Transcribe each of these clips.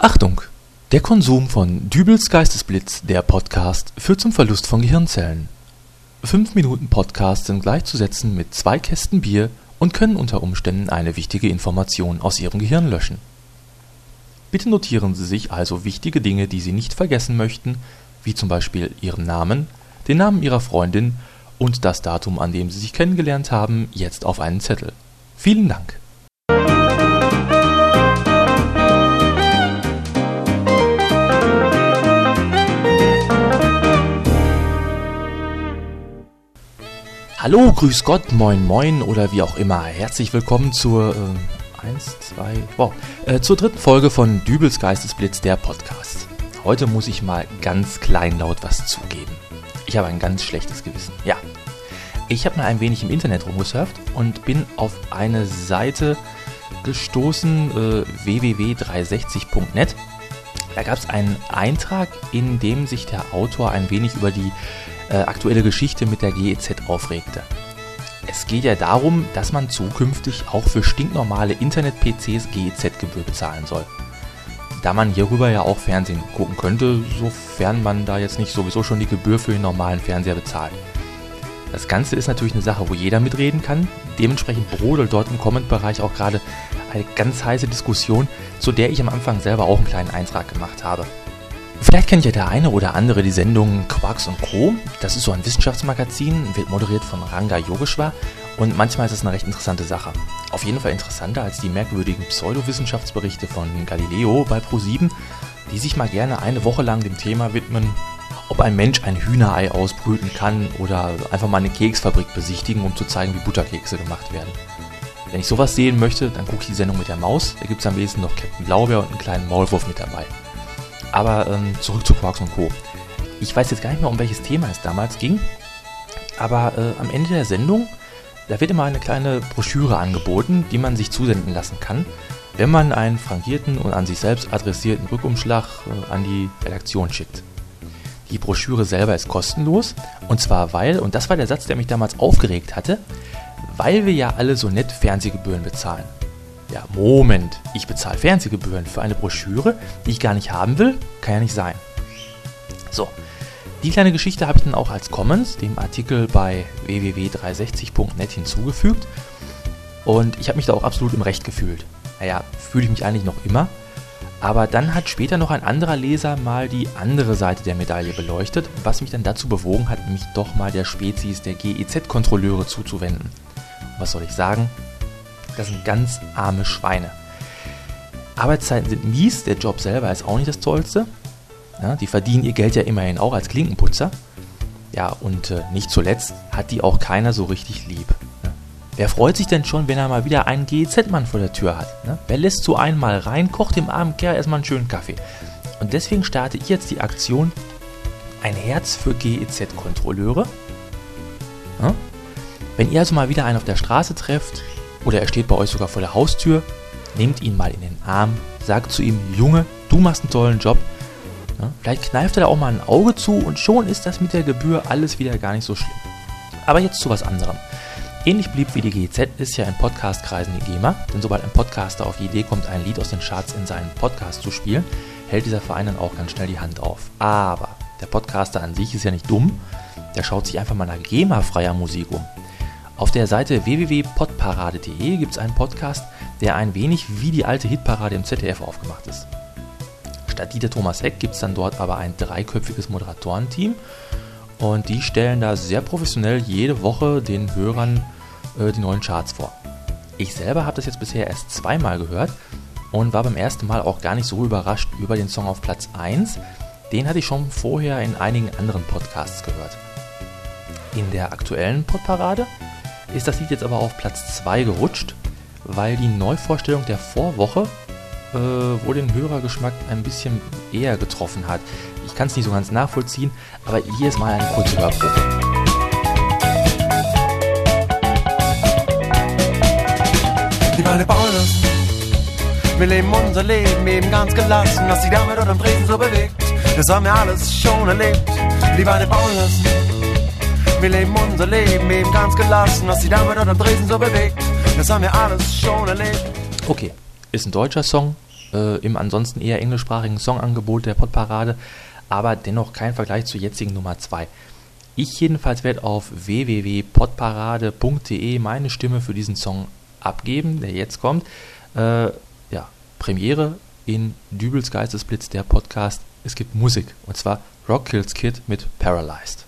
Achtung! Der Konsum von Dübels Geistesblitz, der Podcast, führt zum Verlust von Gehirnzellen. Fünf Minuten Podcast sind gleichzusetzen mit zwei Kästen Bier und können unter Umständen eine wichtige Information aus Ihrem Gehirn löschen. Bitte notieren Sie sich also wichtige Dinge, die Sie nicht vergessen möchten, wie zum Beispiel Ihren Namen, den Namen Ihrer Freundin und das Datum, an dem Sie sich kennengelernt haben, jetzt auf einen Zettel. Vielen Dank! Hallo, grüß Gott, moin moin oder wie auch immer. Herzlich willkommen zur äh, eins, zwei, wow, äh, zur dritten Folge von Dübels Geistesblitz, der Podcast. Heute muss ich mal ganz kleinlaut was zugeben. Ich habe ein ganz schlechtes Gewissen. Ja. Ich habe mal ein wenig im Internet rumgesurft und bin auf eine Seite gestoßen, äh, www.360.net. Da gab es einen Eintrag, in dem sich der Autor ein wenig über die äh, aktuelle Geschichte mit der GEZ aufregte. Es geht ja darum, dass man zukünftig auch für stinknormale Internet-PCs GEZ-Gebühr bezahlen soll. Da man hierüber ja auch Fernsehen gucken könnte, sofern man da jetzt nicht sowieso schon die Gebühr für den normalen Fernseher bezahlt. Das Ganze ist natürlich eine Sache, wo jeder mitreden kann. Dementsprechend brodelt dort im Comment-Bereich auch gerade eine ganz heiße Diskussion, zu der ich am Anfang selber auch einen kleinen Eintrag gemacht habe. Vielleicht kennt ja der eine oder andere die Sendung Quarks und Co. Das ist so ein Wissenschaftsmagazin, wird moderiert von Ranga Yogeshwar und manchmal ist es eine recht interessante Sache. Auf jeden Fall interessanter als die merkwürdigen Pseudowissenschaftsberichte von Galileo bei Pro7, die sich mal gerne eine Woche lang dem Thema widmen, ob ein Mensch ein Hühnerei ausbrüten kann oder einfach mal eine Keksfabrik besichtigen, um zu zeigen, wie Butterkekse gemacht werden. Wenn ich sowas sehen möchte, dann gucke ich die Sendung mit der Maus. Da gibt es am wenigsten noch Captain Blaubeer und einen kleinen Maulwurf mit dabei. Aber ähm, zurück zu Quarks und Co. Ich weiß jetzt gar nicht mehr, um welches Thema es damals ging, aber äh, am Ende der Sendung, da wird immer eine kleine Broschüre angeboten, die man sich zusenden lassen kann, wenn man einen frankierten und an sich selbst adressierten Rückumschlag äh, an die Redaktion schickt. Die Broschüre selber ist kostenlos und zwar weil, und das war der Satz, der mich damals aufgeregt hatte, weil wir ja alle so nett Fernsehgebühren bezahlen. Ja, Moment, ich bezahle Fernsehgebühren für eine Broschüre, die ich gar nicht haben will? Kann ja nicht sein. So, die kleine Geschichte habe ich dann auch als Commons, dem Artikel bei www.360.net hinzugefügt. Und ich habe mich da auch absolut im Recht gefühlt. Naja, fühle ich mich eigentlich noch immer. Aber dann hat später noch ein anderer Leser mal die andere Seite der Medaille beleuchtet, was mich dann dazu bewogen hat, mich doch mal der Spezies der GEZ-Kontrolleure zuzuwenden. Was soll ich sagen? Das sind ganz arme Schweine. Arbeitszeiten sind mies, der Job selber ist auch nicht das Tollste. Ja, die verdienen ihr Geld ja immerhin auch als Klinkenputzer. Ja, und äh, nicht zuletzt hat die auch keiner so richtig lieb. Ne? Wer freut sich denn schon, wenn er mal wieder einen GEZ-Mann vor der Tür hat? Ne? Wer lässt so einmal rein, kocht dem armen Kerl erstmal einen schönen Kaffee. Und deswegen starte ich jetzt die Aktion Ein Herz für GEZ-Kontrolleure. Ja? Wenn ihr also mal wieder einen auf der Straße trefft, oder er steht bei euch sogar vor der Haustür, nehmt ihn mal in den Arm, sagt zu ihm, Junge, du machst einen tollen Job. Ja, vielleicht kneift er da auch mal ein Auge zu und schon ist das mit der Gebühr alles wieder gar nicht so schlimm. Aber jetzt zu was anderem. Ähnlich blieb wie die GZ ist ja in Podcastkreisen die GEMA, denn sobald ein Podcaster auf die Idee kommt, ein Lied aus den Charts in seinen Podcast zu spielen, hält dieser Verein dann auch ganz schnell die Hand auf. Aber der Podcaster an sich ist ja nicht dumm, der schaut sich einfach mal nach GEMA-freier Musik um. Auf der Seite www.podparade.de gibt es einen Podcast, der ein wenig wie die alte Hitparade im ZDF aufgemacht ist. Statt Dieter Thomas Heck gibt es dann dort aber ein dreiköpfiges Moderatorenteam und die stellen da sehr professionell jede Woche den Hörern äh, die neuen Charts vor. Ich selber habe das jetzt bisher erst zweimal gehört und war beim ersten Mal auch gar nicht so überrascht über den Song auf Platz 1. Den hatte ich schon vorher in einigen anderen Podcasts gehört. In der aktuellen Podparade ist das Lied jetzt aber auf Platz 2 gerutscht, weil die Neuvorstellung der Vorwoche äh, wohl den Hörergeschmack ein bisschen eher getroffen hat. Ich kann es nicht so ganz nachvollziehen, aber hier ist mal eine kurze Hörprobe. Die Beine bauen Wir leben unser Leben eben ganz gelassen, was sich damit unterm Tresen so bewegt. Das haben wir alles schon erlebt. Die Beine bauen. Wir leben unser Leben eben ganz gelassen, was die Dame dort am Dresden so bewegt. Das haben wir alles schon erlebt. Okay, ist ein deutscher Song, äh, im ansonsten eher englischsprachigen Songangebot der Podparade, aber dennoch kein Vergleich zur jetzigen Nummer 2. Ich jedenfalls werde auf www.podparade.de meine Stimme für diesen Song abgeben, der jetzt kommt. Äh, ja, Premiere in Dübels Geistesblitz, der Podcast. Es gibt Musik und zwar Rock Kills Kid mit Paralyzed.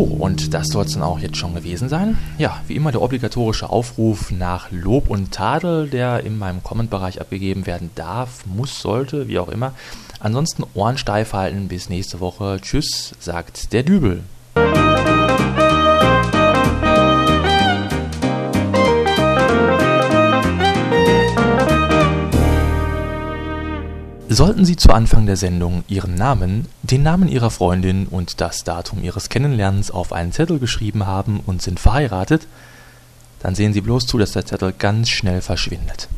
So, und das soll es dann auch jetzt schon gewesen sein. Ja, wie immer der obligatorische Aufruf nach Lob und Tadel, der in meinem Comment-Bereich abgegeben werden darf, muss, sollte, wie auch immer. Ansonsten Ohren steif halten. Bis nächste Woche. Tschüss, sagt der Dübel. Sollten Sie zu Anfang der Sendung Ihren Namen, den Namen Ihrer Freundin und das Datum Ihres Kennenlernens auf einen Zettel geschrieben haben und sind verheiratet, dann sehen Sie bloß zu, dass der Zettel ganz schnell verschwindet.